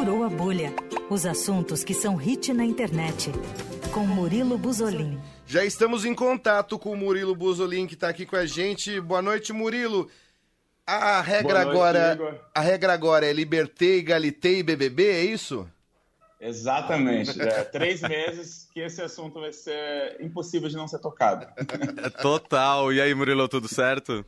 Furou a Bolha. Os assuntos que são hit na internet. Com Murilo Buzolin. Já estamos em contato com o Murilo Buzolin, que está aqui com a gente. Boa noite, Murilo. A regra noite, agora, Igor. a regra agora é liberté, egalité e BBB, é isso? Exatamente. É, três meses que esse assunto vai ser impossível de não ser tocado. Total. E aí, Murilo, tudo certo?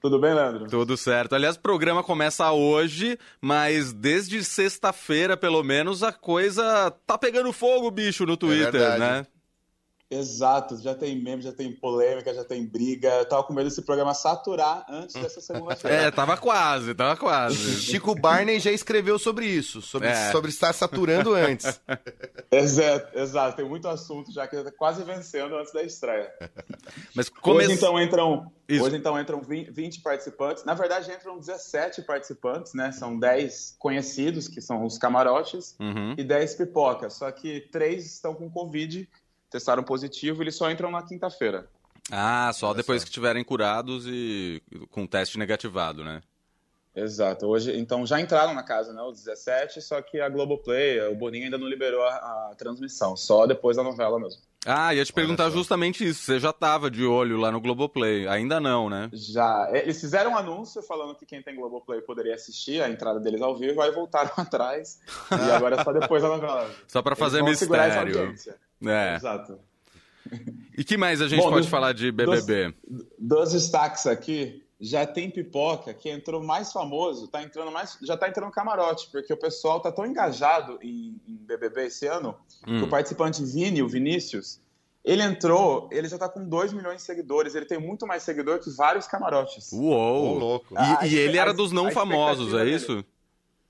Tudo bem, Leandro? Tudo certo. Aliás, o programa começa hoje, mas desde sexta-feira, pelo menos, a coisa tá pegando fogo, bicho, no é Twitter, é né? Exato, já tem meme, já tem polêmica, já tem briga. Eu tava com medo desse programa saturar antes dessa segunda-feira. É, tava quase, tava quase. Chico Barney já escreveu sobre isso, sobre, é. sobre estar saturando antes. Exato, exato, tem muito assunto já que tá quase vencendo antes da estreia. Mas come... Hoje então entram, hoje então entram 20 participantes. Na verdade entram 17 participantes, né? São 10 conhecidos, que são os camarotes, uhum. e 10 pipocas. Só que três estão com Covid testaram positivo, eles só entram na quinta-feira. Ah, só Olha depois só. que estiverem curados e com teste negativado, né? Exato. Hoje, então já entraram na casa, né, os 17, só que a Globoplay, o Boninho ainda não liberou a, a transmissão, só depois da novela mesmo. Ah, ia te perguntar justamente isso. Você já estava de olho lá no Globoplay? Ainda não, né? Já. É, eles fizeram um anúncio falando que quem tem Globoplay poderia assistir a entrada deles ao vivo, aí voltaram atrás. e agora é só depois da novela. Só para fazer mistério. É. Exato. E que mais a gente Bom, pode dos, falar de BBB? Dos, dos destaques aqui, já tem pipoca que entrou mais famoso, tá entrando mais, já tá entrando camarote, porque o pessoal tá tão engajado em, em BBB esse ano, hum. que o participante Vini, o Vinícius, ele entrou, ele já tá com 2 milhões de seguidores, ele tem muito mais seguidor que vários camarotes. Uou! Oh, louco. E, e ele era dos não famosos, é isso? Dele,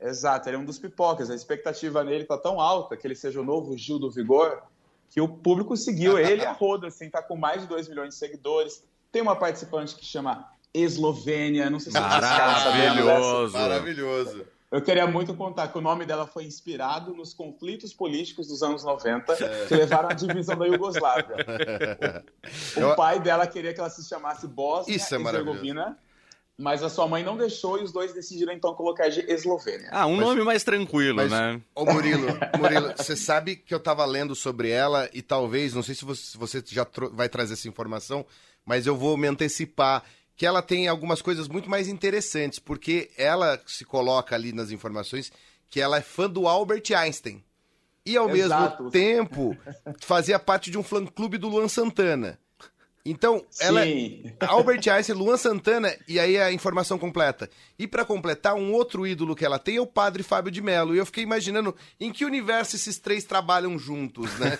exato, ele é um dos pipocas. A expectativa nele tá tão alta que ele seja o novo Gil do Vigor, que o público seguiu ele a roda, assim, tá com mais de 2 milhões de seguidores. Tem uma participante que chama Eslovênia, não sei se Maravilhoso. Maravilhoso. Eu queria muito contar que o nome dela foi inspirado nos conflitos políticos dos anos 90 é. que levaram à divisão da Iugoslávia. O, o pai dela queria que ela se chamasse Bósnia Isso é Herzegovina, mas a sua mãe não deixou e os dois decidiram então colocar de Eslovênia. Ah, um mas, nome mais tranquilo, mas, né? Ô Murilo, Murilo, você sabe que eu tava lendo sobre ela e talvez, não sei se você, você já vai trazer essa informação, mas eu vou me antecipar que ela tem algumas coisas muito mais interessantes, porque ela se coloca ali nas informações que ela é fã do Albert Einstein. E ao Exato. mesmo tempo fazia parte de um fã-clube do Luan Santana. Então, ela é Albert Einstein, Luan Santana, e aí a informação completa. E para completar, um outro ídolo que ela tem é o padre Fábio de Mello. E eu fiquei imaginando em que universo esses três trabalham juntos, né?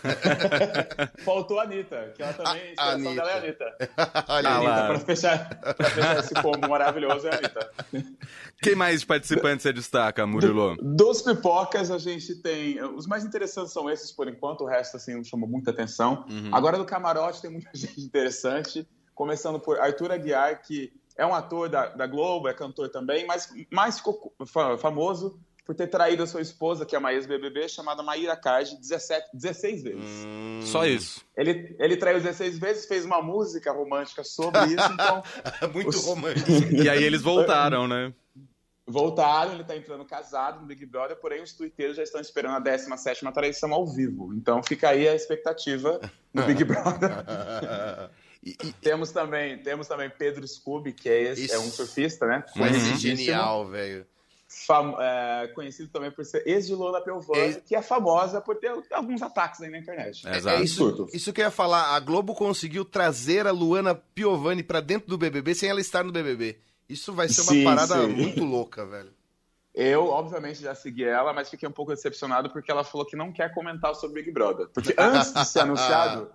Faltou a Anitta, que ela também, a, a Anitta. dela é a Anitta. Olha a Anitta, pra fechar, pra fechar esse combo maravilhoso, é a Anitta. Quem mais participantes você destaca, Murilo? Do, dos pipocas, a gente tem... Os mais interessantes são esses, por enquanto. O resto, assim, não chamou muita atenção. Uhum. Agora, do camarote, tem muita gente interessante interessante, começando por Arthur Aguiar, que é um ator da, da Globo, é cantor também, mas mais ficou famoso por ter traído a sua esposa, que é uma ex-BBB, chamada Maíra Card, 17, 16 vezes. Hum, só isso. Ele, ele traiu 16 vezes, fez uma música romântica sobre isso, então... Muito os... romântico. E aí eles voltaram, né? Voltaram, ele está entrando casado no Big Brother, porém os tuiteiros já estão esperando a 17 traição ao vivo. Então fica aí a expectativa no Big Brother. E, e, temos também temos também Pedro Scooby, que é, esse, é um surfista, né? Uhum. Genial, velho. É, conhecido também por ser ex de Lola Pelvani, é... que é famosa por ter alguns ataques aí na internet. É, é isso, isso que eu ia falar. A Globo conseguiu trazer a Luana Piovani para dentro do BBB sem ela estar no BBB. Isso vai ser uma sim, parada sim. muito louca, velho. Eu, obviamente, já segui ela, mas fiquei um pouco decepcionado porque ela falou que não quer comentar sobre Big Brother. Porque antes de ser anunciado,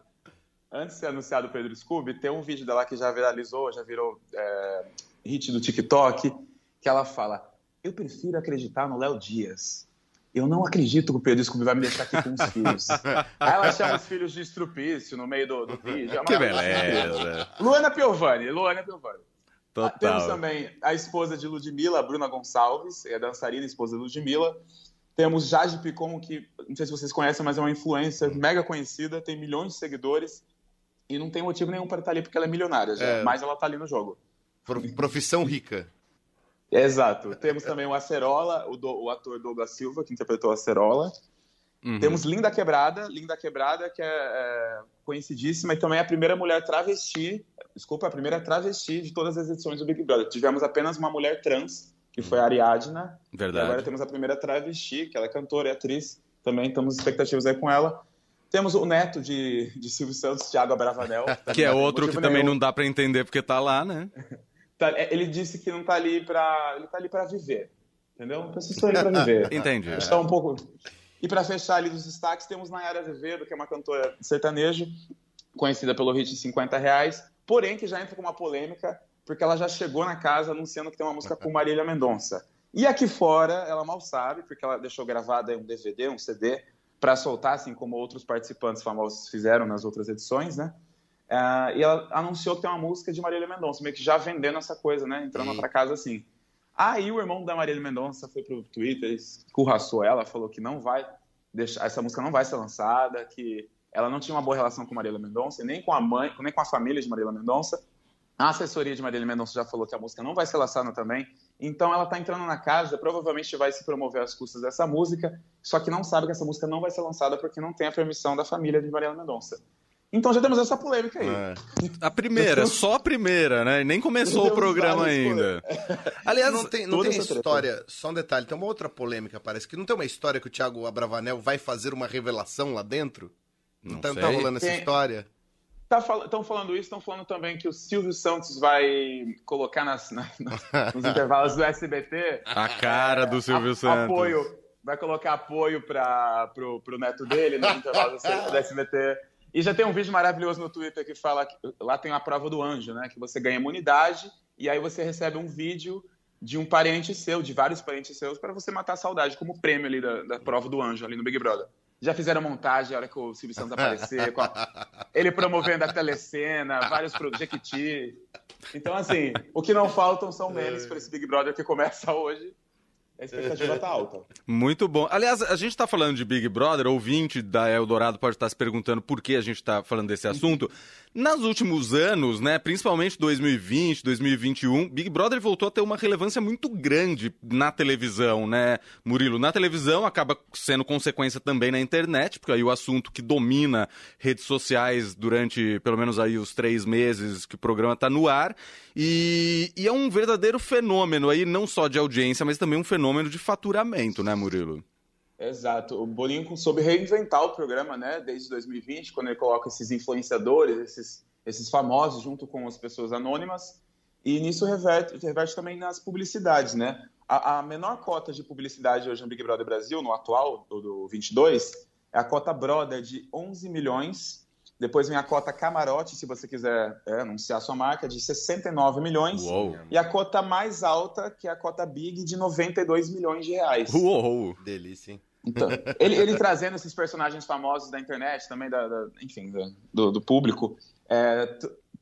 antes de ser anunciado o Pedro Scooby, tem um vídeo dela que já viralizou, já virou é, hit do TikTok, que ela fala: Eu prefiro acreditar no Léo Dias. Eu não acredito que o Pedro Scooby vai me deixar aqui com os filhos. Aí ela chama os filhos de estrupício no meio do, do vídeo. É que beleza. Luana Piovani, Luana Piovani. Total. Temos também a esposa de Ludmilla, a Bruna Gonçalves, é dançarina, esposa de Ludmilla. Temos Jade Picon, que não sei se vocês conhecem, mas é uma influencer mega conhecida, tem milhões de seguidores e não tem motivo nenhum para estar ali porque ela é milionária, já, é. mas ela está ali no jogo. Profissão rica. Exato. Temos também o Acerola, o, do, o ator Douglas Silva, que interpretou a Acerola. Uhum. Temos Linda Quebrada, Linda Quebrada, que é, é, conhecidíssima e também é a primeira mulher travesti, desculpa, a primeira travesti de todas as edições do Big Brother. Tivemos apenas uma mulher trans, que foi a Ariadna. Verdade. E agora temos a primeira travesti, que ela é cantora e atriz. Também estamos expectativas aí com ela. Temos o neto de, de Silvio Santos, Thiago Abravanel. que é outro que também não dá para entender porque tá lá, né? Tá, é, ele disse que não tá ali para ele tá ali para viver, entendeu? Pessoas estão ali para viver. Entendi. Está um pouco. E para fechar ali dos destaques temos Nayara Azevedo, que é uma cantora sertanejo, conhecida pelo hit 50 reais, porém que já entra com uma polêmica porque ela já chegou na casa anunciando que tem uma música com Marília Mendonça. E aqui fora ela mal sabe, porque ela deixou gravada um DVD, um CD para soltar, assim como outros participantes famosos fizeram nas outras edições, né? Uh, e ela anunciou que tem uma música de Marília Mendonça, meio que já vendendo essa coisa, né? Entrando para casa assim. Aí o irmão da Marília Mendonça foi pro Twitter, escurraçou ela, falou que não vai deixar, essa música não vai ser lançada, que ela não tinha uma boa relação com Marília Mendonça, nem com a mãe, nem com a família de Marília Mendonça. A assessoria de Marília Mendonça já falou que a música não vai ser lançada também. Então ela está entrando na casa, provavelmente vai se promover às custas dessa música, só que não sabe que essa música não vai ser lançada porque não tem a permissão da família de Marília Mendonça. Então já temos essa polêmica aí. É. A primeira, só a primeira, né? Nem começou o programa ainda. Aliás, não tem, não tem história, só um detalhe, tem uma outra polêmica, parece que não tem uma história que o Thiago Abravanel vai fazer uma revelação lá dentro? Não, não tá, tá rolando essa história? Estão tá, falando isso, estão falando também que o Silvio Santos vai colocar nas, nas, nos intervalos do SBT. A cara do Silvio a, Santos. Apoio, vai colocar apoio para pro, pro neto dele nos intervalos do SBT e já tem um vídeo maravilhoso no Twitter que fala que lá tem a prova do anjo, né? Que você ganha imunidade e aí você recebe um vídeo de um parente seu, de vários parentes seus, para você matar a saudade, como prêmio ali da, da, prova do anjo, ali no Big Brother. Já fizeram montagem a hora que o Silvio Santos aparecer, a... ele promovendo a telecena, vários produtos, Jequiti. Então, assim, o que não faltam são memes para esse Big Brother que começa hoje a expectativa tá alta. Muito bom. Aliás, a gente está falando de Big Brother, ouvinte da Eldorado pode estar se perguntando por que a gente está falando desse assunto. Nos últimos anos, né, principalmente 2020, 2021, Big Brother voltou a ter uma relevância muito grande na televisão, né, Murilo? Na televisão acaba sendo consequência também na internet, porque aí o assunto que domina redes sociais durante pelo menos aí os três meses que o programa está no ar. E, e é um verdadeiro fenômeno aí, não só de audiência, mas também um fenômeno de faturamento, né, Murilo? Exato. O Boninho soube reinventar o programa, né, desde 2020, quando ele coloca esses influenciadores, esses, esses famosos, junto com as pessoas anônimas, e nisso reverte, reverte também nas publicidades, né? A, a, menor cota de publicidade hoje no Big Brother Brasil, no atual, do, do 22, é a cota Brother de 11 milhões. Depois vem a cota Camarote, se você quiser é, anunciar sua marca, de 69 milhões. Uou. E a cota mais alta, que é a cota Big, de 92 milhões de reais. Uou! Delícia, hein? Então, ele, ele, trazendo esses personagens famosos da internet, também, da, da enfim, do, do, público, é,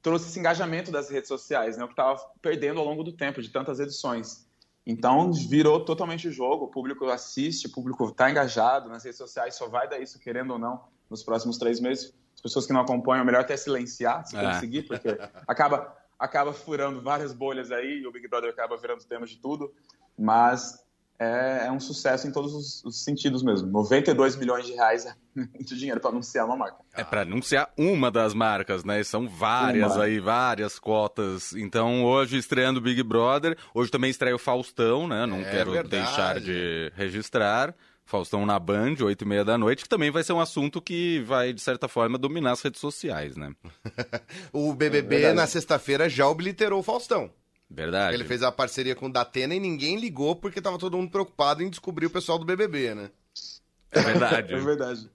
trouxe esse engajamento das redes sociais, né, o que estava perdendo ao longo do tempo, de tantas edições. Então, virou totalmente o jogo, o público assiste, o público está engajado nas redes sociais, só vai dar isso, querendo ou não, nos próximos três meses. As pessoas que não acompanham, é melhor até silenciar, se é. conseguir, porque acaba, acaba furando várias bolhas aí, e o Big Brother acaba virando tema de tudo, mas é, é um sucesso em todos os, os, sentidos mesmo. 92 milhões de reais é muito dinheiro para anunciar uma marca. É para anunciar uma das marcas, né? São várias uma. aí, várias cotas. Então, hoje estreando Big Brother, hoje também estreia o Faustão, né? Não é quero verdade. deixar de registrar. Faustão na Band, 8 e meia da noite, que também vai ser um assunto que vai, de certa forma, dominar as redes sociais, né? o BBB, é na sexta-feira, já obliterou o Faustão. Verdade. Ele fez a parceria com o Datena e ninguém ligou porque tava todo mundo preocupado em descobrir o pessoal do BBB, né? É verdade. é verdade.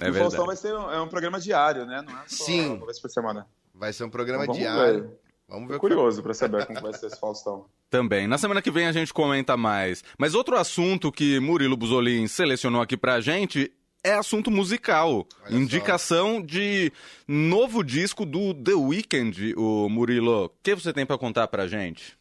É o Faustão vai ser um, é um programa diário, né? Não é só Sim. uma vez por semana. Vai ser um programa então, vamos diário. Ver. Vamos ver. Tô curioso para saber como vai ser esse Faustão. Também. Na semana que vem a gente comenta mais. Mas outro assunto que Murilo Buzolin selecionou aqui pra gente é assunto musical. Olha Indicação só. de novo disco do The Weeknd, o Murilo. O que você tem para contar pra gente?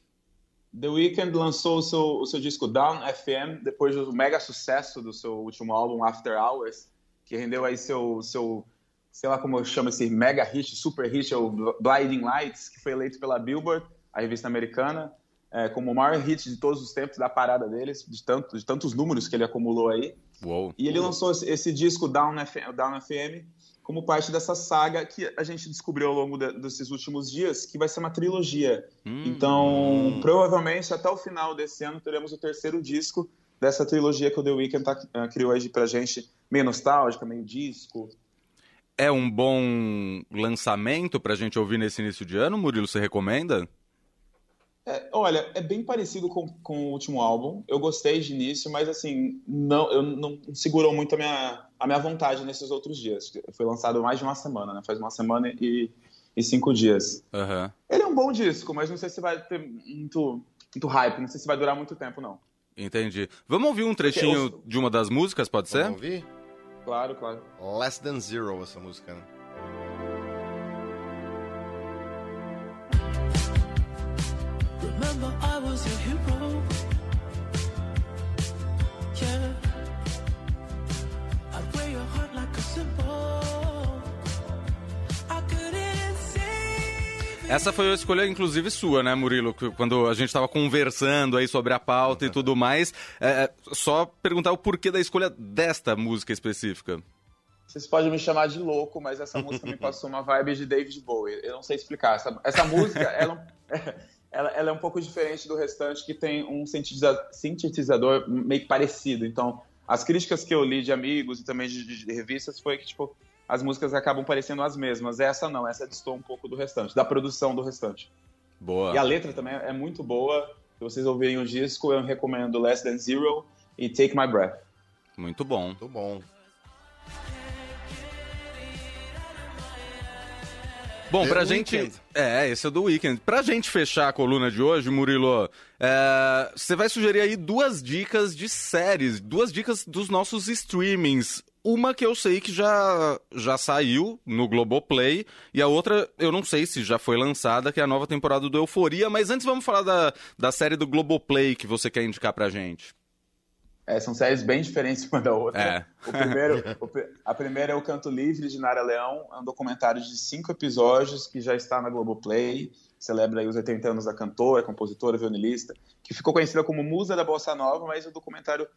The Weeknd lançou o seu, o seu disco Down FM depois do mega sucesso do seu último álbum After Hours, que rendeu aí seu, seu sei lá como chama esse mega hit, super hit, é o Blinding Lights, que foi eleito pela Billboard, a revista americana. É, como o maior hit de todos os tempos da parada deles, de, tanto, de tantos números que ele acumulou aí. Uou. E ele lançou esse, disco Down FM, Down FM como parte dessa saga que a gente descobriu ao longo de, desses últimos dias, que vai ser uma trilogia. Hum. Então, provavelmente até o final desse ano teremos o terceiro disco dessa trilogia que o The Weeknd tá, uh, criou aí pra gente, meio nostálgica, meio disco. É um bom lançamento pra gente ouvir nesse início de ano, Murilo? Você recomenda? É, olha, é bem parecido com, com o último álbum. Eu gostei de início, mas assim, não, eu não segurou muito a minha, a minha vontade nesses outros dias. Foi lançado mais de uma semana, né? Faz uma semana e, e cinco dias. Uhum. Ele é um bom disco, mas não sei se vai ter muito, muito hype, não sei se vai durar muito tempo, não. Entendi. Vamos ouvir um trechinho eu... de uma das músicas, pode ser? Vamos ouvir? Claro, claro. Less Than Zero, essa música, né? Remember I was your hero Yeah I'd wear your heart like a symbol I couldn't say Essa foi a escolha, inclusive, sua, né, Murilo? Quando a gente estava conversando aí sobre a pauta e tudo mais. É, só perguntar o porquê da escolha desta música específica. Vocês podem me chamar de louco, mas essa música me passou uma vibe de David Bowie. Eu não sei explicar. Essa, essa música, ela, ela, ela, é um pouco diferente do restante, que tem um sintetizador meio parecido. Então, as críticas que eu li de amigos e também de, de, de, revistas foi que, tipo, as músicas acabam parecendo as mesmas. Essa não, essa distou um pouco do restante, da produção do restante. Boa. E a letra também é muito boa. Se vocês ouvirem o disco, eu recomendo Less Than Zero e Take My Breath. Muito bom. Muito bom. Bom, The pra Weekend. gente. É, esse é do Weekend. Pra gente fechar a coluna de hoje, Murilo, é... você vai sugerir aí duas dicas de séries, duas dicas dos nossos streamings. Uma que eu sei que já, já saiu no Globoplay, e a outra eu não sei se já foi lançada, que é a nova temporada do Euforia. Mas antes vamos falar da, da série do Globoplay que você quer indicar pra gente. É, são séries bem diferentes uma da outra. É. O primeiro, a primeira é o Canto Livre de Nara Leão, é um documentário de cinco episódios que já está na Globoplay, celebra aí os 80 anos da cantora, compositora, violinista, que ficou conhecida como musa da bossa nova, mas o documentário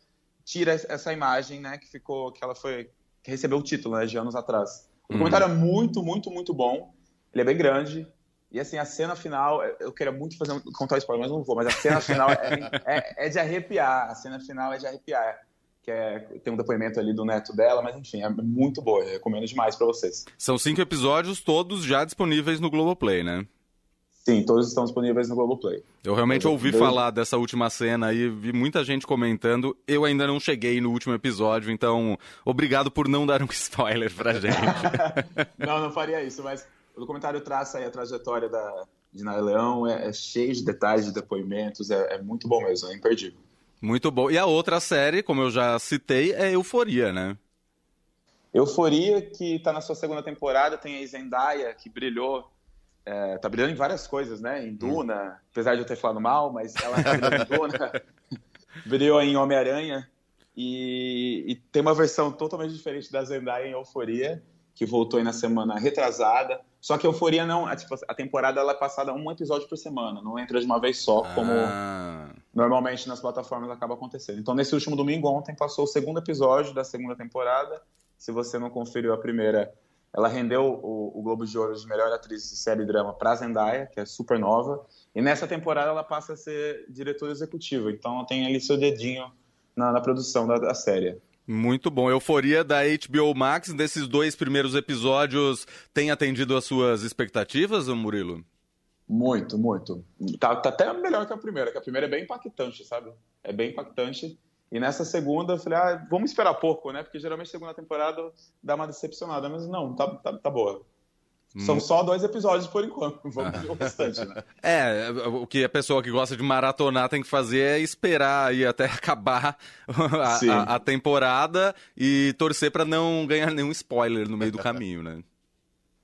tira essa imagem, né, que ficou, que ela foi, que recebeu o título, né, de anos atrás. O documentário uhum. é muito, muito, muito bom. Ele é bem grande, e assim, a cena final, eu queria muito fazer um, contar o spoiler, mas não vou, mas a cena final é, é, é, de arrepiar. A cena final é de arrepiar. Que é, tem um depoimento ali do neto dela, mas enfim, é muito boa. Eu recomendo demais para vocês. São cinco episódios, todos já disponíveis no Globoplay, né? Sim, todos estão disponíveis no Globoplay. Eu realmente eu, ouvi falar dessa última cena e vi muita gente comentando. Eu ainda não cheguei no último episódio, então obrigado por não dar um spoiler pra gente. não, não faria isso, mas o documentário traça a trajetória da, de Nara Leão, é, é, cheio de detalhes, de depoimentos, é, é, muito bom mesmo, é imperdível. Muito bom. E a outra série, como eu já citei, é Euforia, né? Euforia, que está na sua segunda temporada, tem a Zendaya, que brilhou, é, tá brilhando em várias coisas, né? Em Duna, hum. apesar de eu ter falado mal, mas ela tá brilhou em Duna, brilhou em Homem-Aranha, e, e, tem uma versão totalmente diferente da Zendaya em Euforia, que voltou aí na semana retrasada. Só que Euforia não, a, tipo, a temporada ela é passada um episódio por semana, não entra de uma vez só, como ah. normalmente nas plataformas acaba acontecendo. Então, nesse último domingo, ontem, passou o segundo episódio da segunda temporada. Se você não conferiu a primeira, ela rendeu o, o Globo de Ouro de melhor atriz de série drama para Zendaya, que é super nova. E nessa temporada ela passa a ser diretora executiva. Então, tem ali seu dedinho na, na produção da, da série. Muito bom. Euforia da HBO Max, desses dois primeiros episódios, tem atendido às suas expectativas, Murilo? Muito, muito. Tá, tá, até melhor que a primeira, que a primeira é bem impactante, sabe? É bem impactante. E nessa segunda eu falei, ah, vamos esperar pouco, né? Porque geralmente segunda temporada dá uma decepcionada, mas não, tá, tá, tá boa. São só dois episódios por enquanto. Vamos ver o restante, né? É, o que a pessoa que gosta de maratonar tem que fazer é esperar aí até acabar a, a, a temporada e torcer para não ganhar nenhum spoiler no meio do caminho, né?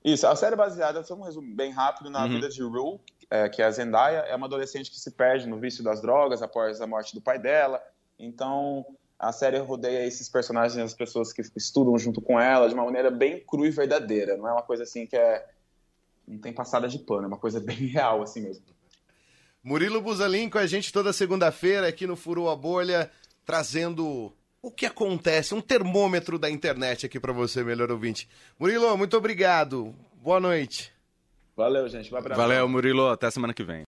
Isso, a série é baseada, só um resumo bem rápido, na uhum. vida de Rue, é, que é a Zendaya, é uma adolescente que se perde no vício das drogas após a morte do pai dela. Então, a série rodeia esses personagens, as pessoas que estudam junto com ela, de uma maneira bem crua e verdadeira. Não é uma coisa assim que é. Não tem passada de pano, é uma coisa bem real, assim mesmo. Murilo Buzalim com a gente toda segunda-feira aqui no Furou a Bolha, trazendo o que acontece, um termômetro da internet aqui para você, melhor ouvinte. Murilo, muito obrigado. Boa noite. Valeu, gente. Um Valeu, Murilo. Até semana que vem.